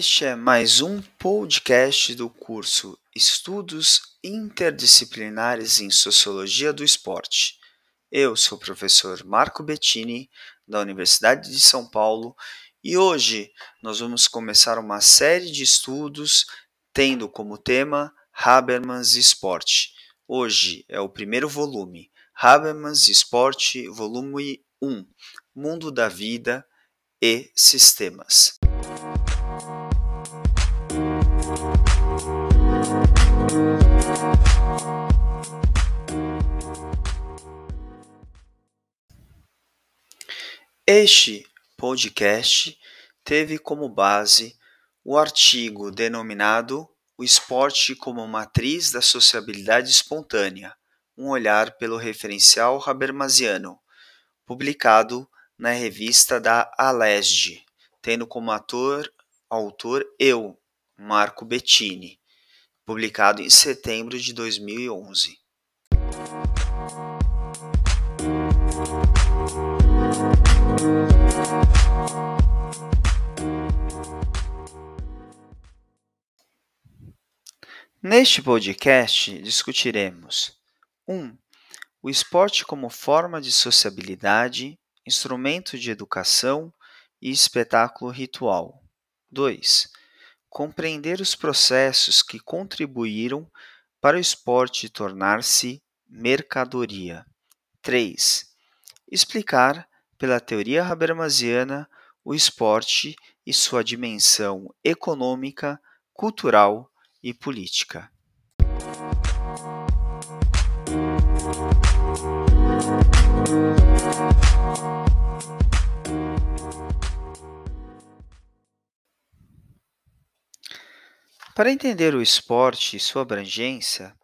Este é mais um podcast do curso Estudos Interdisciplinares em Sociologia do Esporte. Eu sou o professor Marco Bettini, da Universidade de São Paulo, e hoje nós vamos começar uma série de estudos tendo como tema Habermas Esporte. Hoje é o primeiro volume, Habermas Esporte, volume 1, Mundo da Vida e Sistemas. Este podcast teve como base o artigo denominado O Esporte como Matriz da Sociabilidade Espontânea, um olhar pelo referencial Habermasiano, publicado na revista da Alesd, tendo como ator, autor eu, Marco Bettini, publicado em setembro de 2011. Neste podcast discutiremos 1. Um, o esporte como forma de sociabilidade, instrumento de educação e espetáculo ritual. 2. Compreender os processos que contribuíram para o esporte tornar-se mercadoria. 3. Explicar, pela teoria habermasiana, o esporte e sua dimensão econômica, cultural e política. Para entender o esporte e sua abrangência,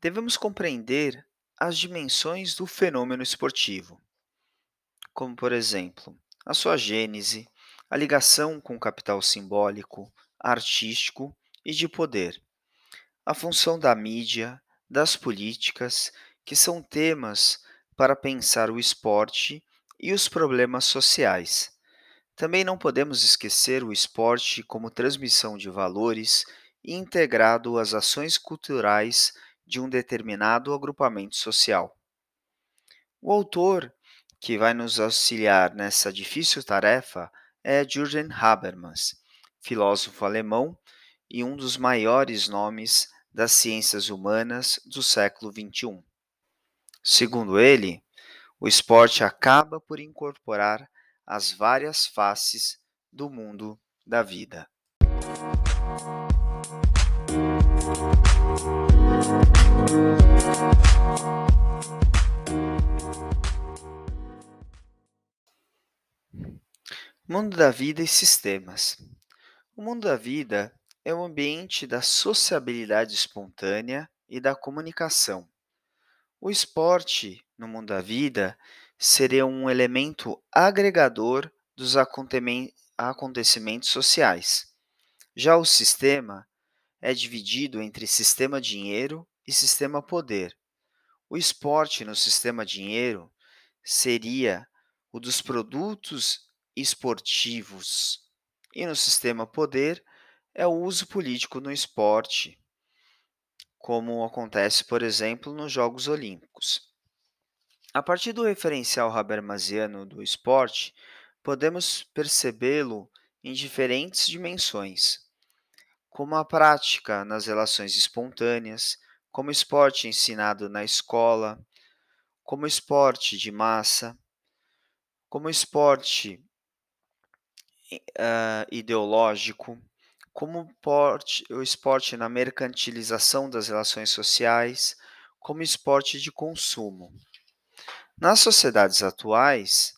devemos compreender as dimensões do fenômeno esportivo, como, por exemplo, a sua gênese, a ligação com o capital simbólico, artístico e de poder, a função da mídia, das políticas, que são temas para pensar o esporte e os problemas sociais. Também não podemos esquecer o esporte como transmissão de valores integrado às ações culturais de um determinado agrupamento social. O autor que vai nos auxiliar nessa difícil tarefa é Jürgen Habermas, filósofo alemão e um dos maiores nomes das ciências humanas do século XXI. Segundo ele, o esporte acaba por incorporar as várias faces do mundo da vida. Mundo da vida e sistemas. O mundo da vida é o ambiente da sociabilidade espontânea e da comunicação. O esporte, no mundo da vida, seria um elemento agregador dos acontecimentos sociais. Já o sistema é dividido entre sistema dinheiro e sistema poder. O esporte no sistema dinheiro seria o dos produtos esportivos, e no sistema poder é o uso político no esporte, como acontece, por exemplo, nos Jogos Olímpicos. A partir do referencial habermasiano do esporte, podemos percebê-lo em diferentes dimensões, como a prática nas relações espontâneas, como esporte ensinado na escola, como esporte de massa, como esporte uh, ideológico, como o esporte na mercantilização das relações sociais, como esporte de consumo. Nas sociedades atuais,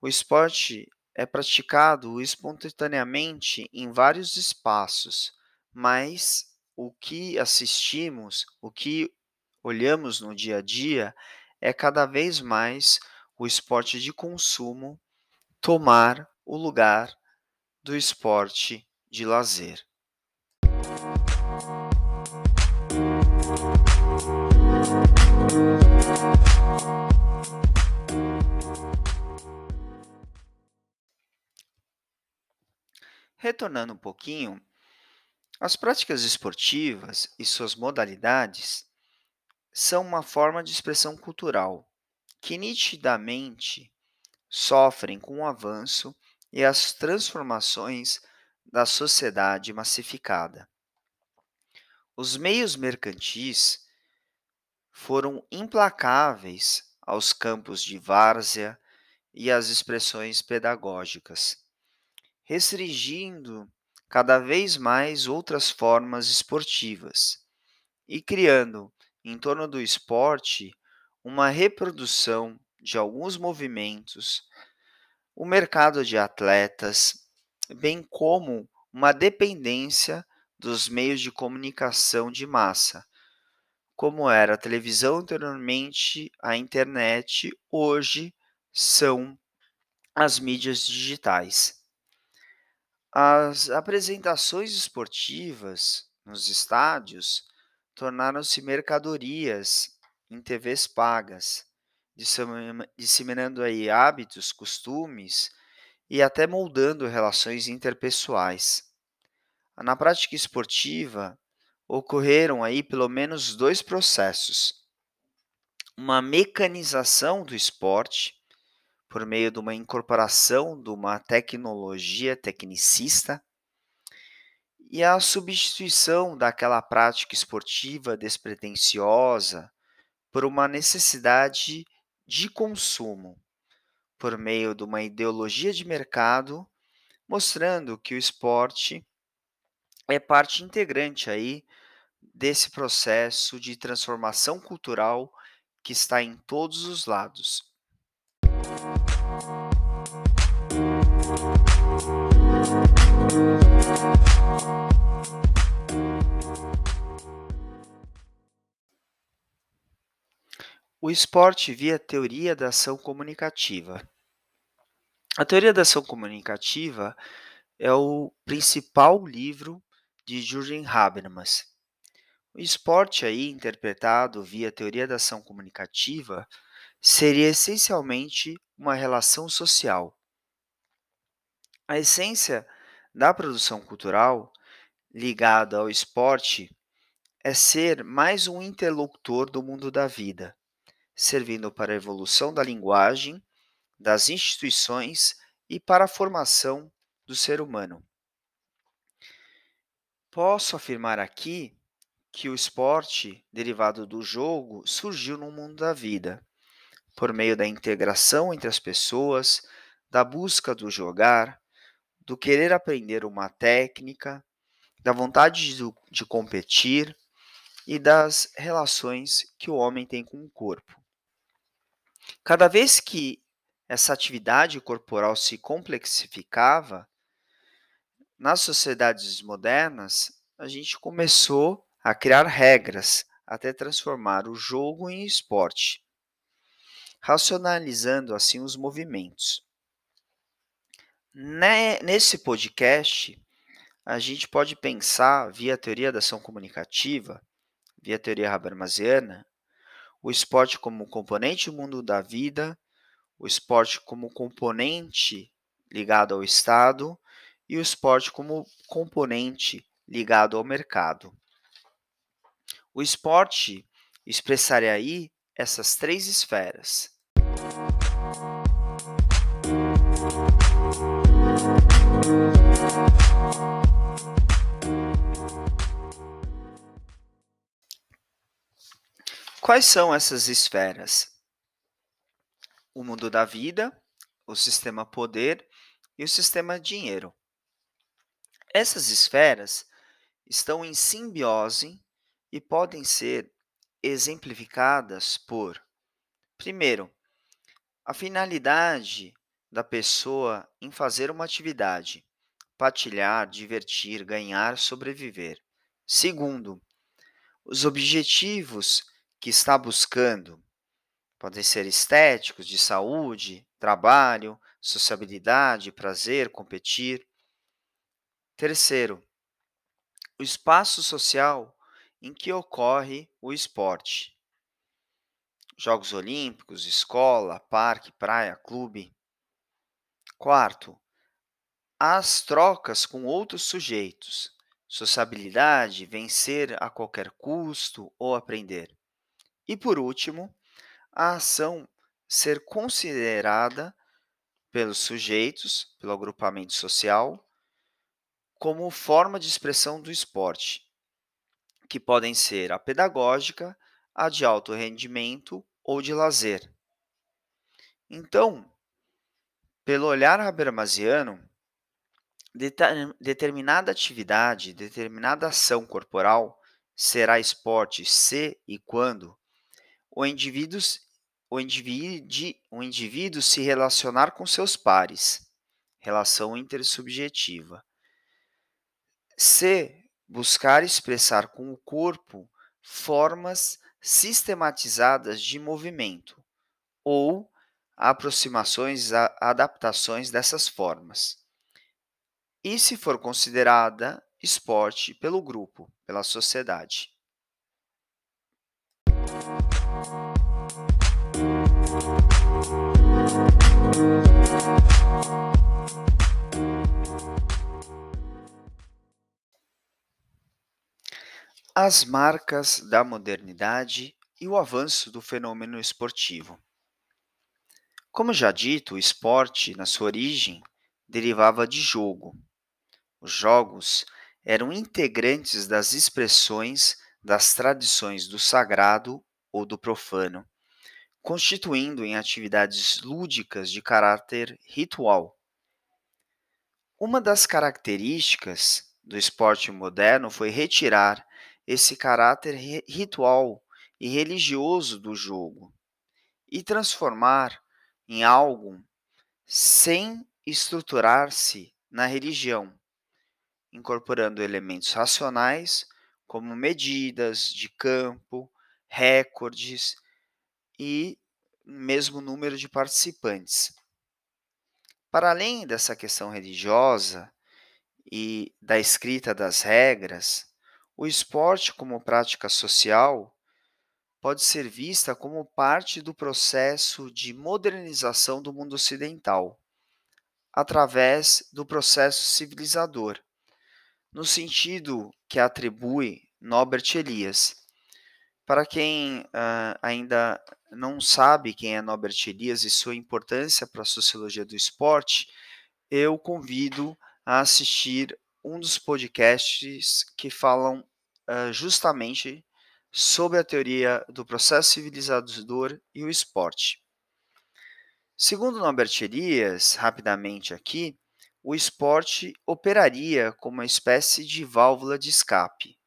o esporte é praticado espontaneamente em vários espaços, mas o que assistimos, o que olhamos no dia a dia, é cada vez mais o esporte de consumo tomar o lugar do esporte de lazer. Retornando um pouquinho, as práticas esportivas e suas modalidades são uma forma de expressão cultural que nitidamente sofrem com o avanço e as transformações da sociedade massificada. Os meios mercantis foram implacáveis aos campos de várzea e às expressões pedagógicas, restringindo cada vez mais outras formas esportivas e criando, em torno do esporte, uma reprodução de alguns movimentos, o mercado de atletas, bem como uma dependência dos meios de comunicação de massa, como era a televisão anteriormente, a internet, hoje são as mídias digitais. As apresentações esportivas nos estádios tornaram-se mercadorias em TVs pagas, disseminando aí hábitos, costumes e até moldando relações interpessoais. Na prática esportiva, ocorreram aí pelo menos dois processos. Uma mecanização do esporte, por meio de uma incorporação de uma tecnologia tecnicista, e a substituição daquela prática esportiva despretensiosa por uma necessidade de consumo, por meio de uma ideologia de mercado, mostrando que o esporte é parte integrante aí desse processo de transformação cultural que está em todos os lados. O esporte via teoria da ação comunicativa. A teoria da ação comunicativa é o principal livro de Jürgen Habermas. O esporte aí interpretado via teoria da ação comunicativa seria essencialmente uma relação social. A essência da produção cultural ligada ao esporte é ser mais um interlocutor do mundo da vida, servindo para a evolução da linguagem, das instituições e para a formação do ser humano. Posso afirmar aqui que o esporte, derivado do jogo, surgiu no mundo da vida, por meio da integração entre as pessoas, da busca do jogar, do querer aprender uma técnica, da vontade de, de competir e das relações que o homem tem com o corpo. Cada vez que essa atividade corporal se complexificava, nas sociedades modernas, a gente começou a criar regras até transformar o jogo em esporte, racionalizando assim os movimentos. Nesse podcast, a gente pode pensar, via teoria da ação comunicativa, via teoria habermasiana, o esporte como componente do mundo da vida, o esporte como componente ligado ao Estado e o esporte como componente ligado ao mercado. O esporte expressaria aí essas três esferas. Quais são essas esferas? O mundo da vida, o sistema poder e o sistema dinheiro. Essas esferas estão em simbiose e podem ser exemplificadas por, primeiro, a finalidade da pessoa em fazer uma atividade, partilhar, divertir, ganhar, sobreviver. Segundo, os objetivos que está buscando podem ser estéticos, de saúde, trabalho, sociabilidade, prazer, competir. Terceiro, o espaço social em que ocorre o esporte. Jogos Olímpicos, escola, parque, praia, clube. Quarto, as trocas com outros sujeitos, sociabilidade, vencer a qualquer custo ou aprender. E por último, a ação ser considerada pelos sujeitos, pelo agrupamento social, como forma de expressão do esporte, que podem ser a pedagógica, a de alto rendimento ou de lazer. Então, pelo olhar habermasiano, determinada atividade, determinada ação corporal será esporte se e quando o indivíduo, o indivíduo, o indivíduo se relacionar com seus pares, relação intersubjetiva. Se buscar expressar com o corpo formas sistematizadas de movimento ou aproximações, adaptações dessas formas e se for considerada esporte pelo grupo, pela sociedade. As marcas da modernidade e o avanço do fenômeno esportivo. Como já dito, o esporte, na sua origem, derivava de jogo, os jogos eram integrantes das expressões das tradições do sagrado ou do profano, constituindo em atividades lúdicas de caráter ritual. Uma das características do esporte moderno foi retirar esse caráter ritual e religioso do jogo e transformar em algo sem estruturar-se na religião, incorporando elementos racionais, como medidas de campo, recordes e mesmo número de participantes. Para além dessa questão religiosa e da escrita das regras, o esporte como prática social pode ser vista como parte do processo de modernização do mundo ocidental, através do processo civilizador, no sentido que atribui Norbert Elias. Para quem uh, ainda não sabe quem é Norbert Elias e sua importância para a sociologia do esporte, eu convido a assistir um dos podcasts que falam uh, justamente sobre a teoria do processo civilizador e o esporte. Segundo Norbert Elias, rapidamente aqui, o esporte operaria como uma espécie de válvula de escape,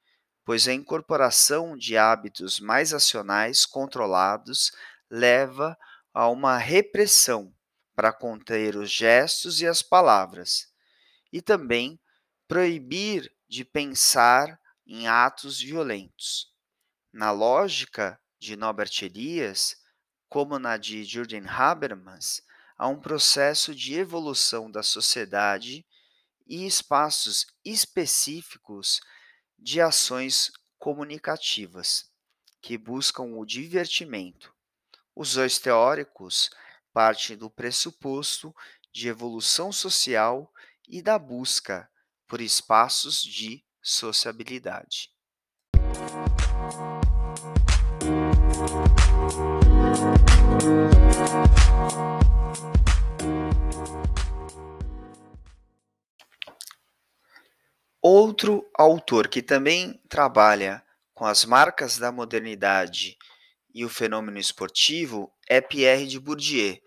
pois a incorporação de hábitos mais acionais controlados leva a uma repressão para conter os gestos e as palavras, e também proibir de pensar em atos violentos. Na lógica de Norbert Elias, como na de Jürgen Habermas, a um processo de evolução da sociedade e espaços específicos de ações comunicativas que buscam o divertimento. Os dois teóricos partem do pressuposto de evolução social e da busca por espaços de sociabilidade. Outro autor que também trabalha com as marcas da modernidade e o fenômeno esportivo é Pierre de Bourdieu,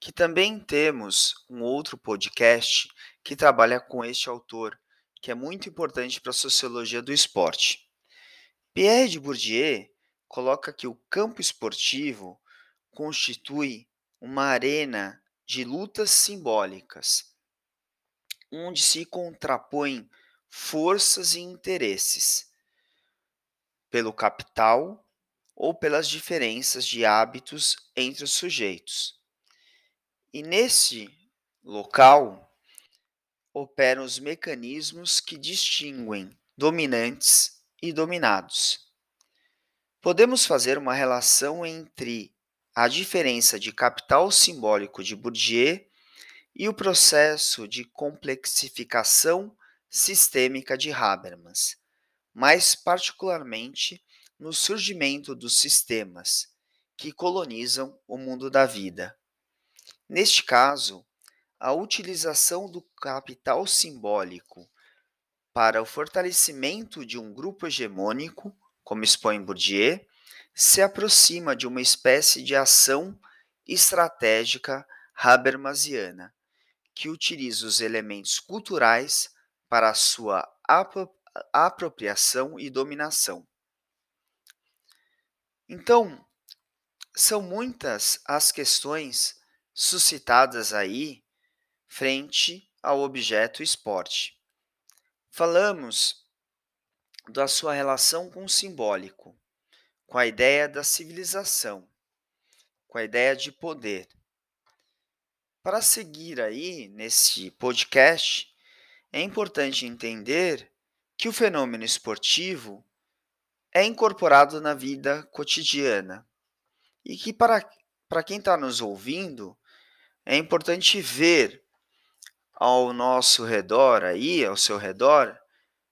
que também temos um outro podcast que trabalha com este autor, que é muito importante para a sociologia do esporte. Pierre de Bourdieu coloca que o campo esportivo constitui uma arena de lutas simbólicas, onde se contrapõem forças e interesses, pelo capital ou pelas diferenças de hábitos entre os sujeitos. E nesse local operam os mecanismos que distinguem dominantes e dominados. Podemos fazer uma relação entre a diferença de capital simbólico de Bourdieu e o processo de complexificação sistêmica de Habermas, mais particularmente no surgimento dos sistemas que colonizam o mundo da vida. Neste caso, a utilização do capital simbólico para o fortalecimento de um grupo hegemônico, como expõe Bourdieu, se aproxima de uma espécie de ação estratégica habermasiana, que utiliza os elementos culturais para a sua apropriação e dominação. Então, são muitas as questões suscitadas aí frente ao objeto esporte. Falamos da sua relação com o simbólico, com a ideia da civilização, com a ideia de poder. Para seguir aí nesse podcast, é importante entender que o fenômeno esportivo é incorporado na vida cotidiana e que para, para quem está nos ouvindo é importante ver ao nosso redor aí, ao seu redor,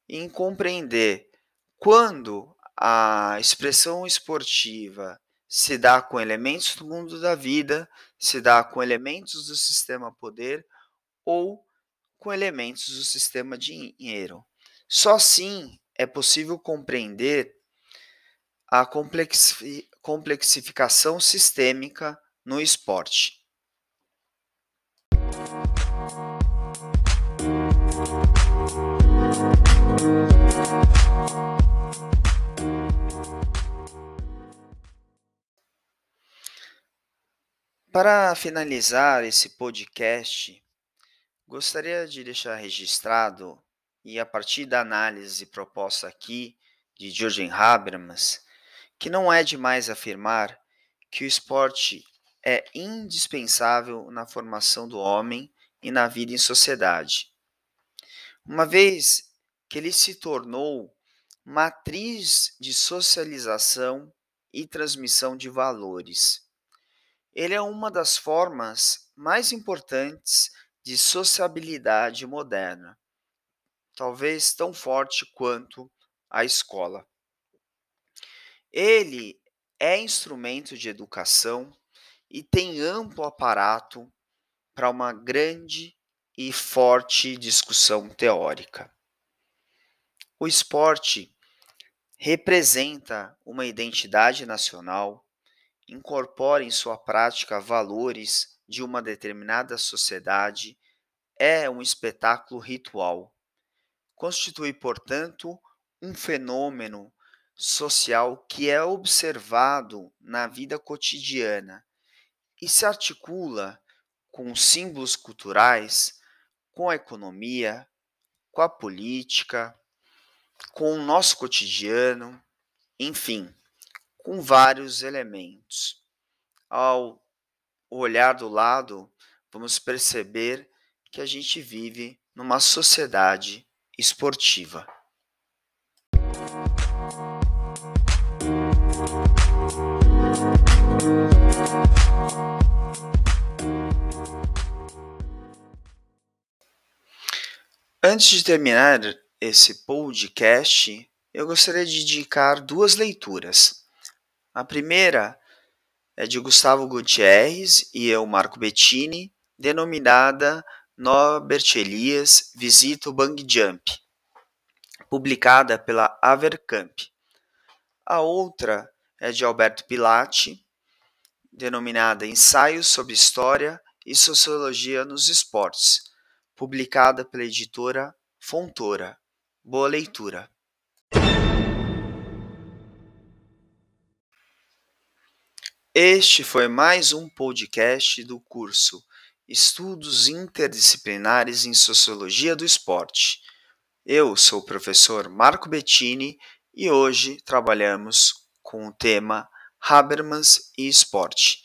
em compreender quando a expressão esportiva se dá com elementos do mundo da vida, se dá com elementos do sistema poder ou com elementos do sistema dinheiro. Só assim é possível compreender a complexificação sistêmica no esporte. Para finalizar esse podcast, Gostaria de deixar registrado, e a partir da análise proposta aqui de Jürgen Habermas, que não é demais afirmar que o esporte é indispensável na formação do homem e na vida em sociedade. Uma vez que ele se tornou matriz de socialização e transmissão de valores. Ele é uma das formas mais importantes de sociabilidade moderna, talvez tão forte quanto a escola. Ele é instrumento de educação e tem amplo aparato para uma grande e forte discussão teórica. O esporte representa uma identidade nacional, incorpora em sua prática valores de uma determinada sociedade é um espetáculo ritual. Constitui, portanto, um fenômeno social que é observado na vida cotidiana e se articula com símbolos culturais, com a economia, com a política, com o nosso cotidiano, enfim, com vários elementos. Ao olhar do lado, vamos perceber que a gente vive numa sociedade esportiva. Antes de terminar esse podcast, eu gostaria de indicar duas leituras. A primeira é de Gustavo Gutierrez e eu, Marco Bettini, denominada Norbert Elias Visita o Bang Jump, publicada pela Avercamp. A outra é de Alberto Pilati, denominada Ensaios sobre História e Sociologia nos Esportes, publicada pela editora Fontoura. Boa leitura! Este foi mais um podcast do curso Estudos Interdisciplinares em Sociologia do Esporte. Eu sou o professor Marco Bettini e hoje trabalhamos com o tema Habermas e Esporte.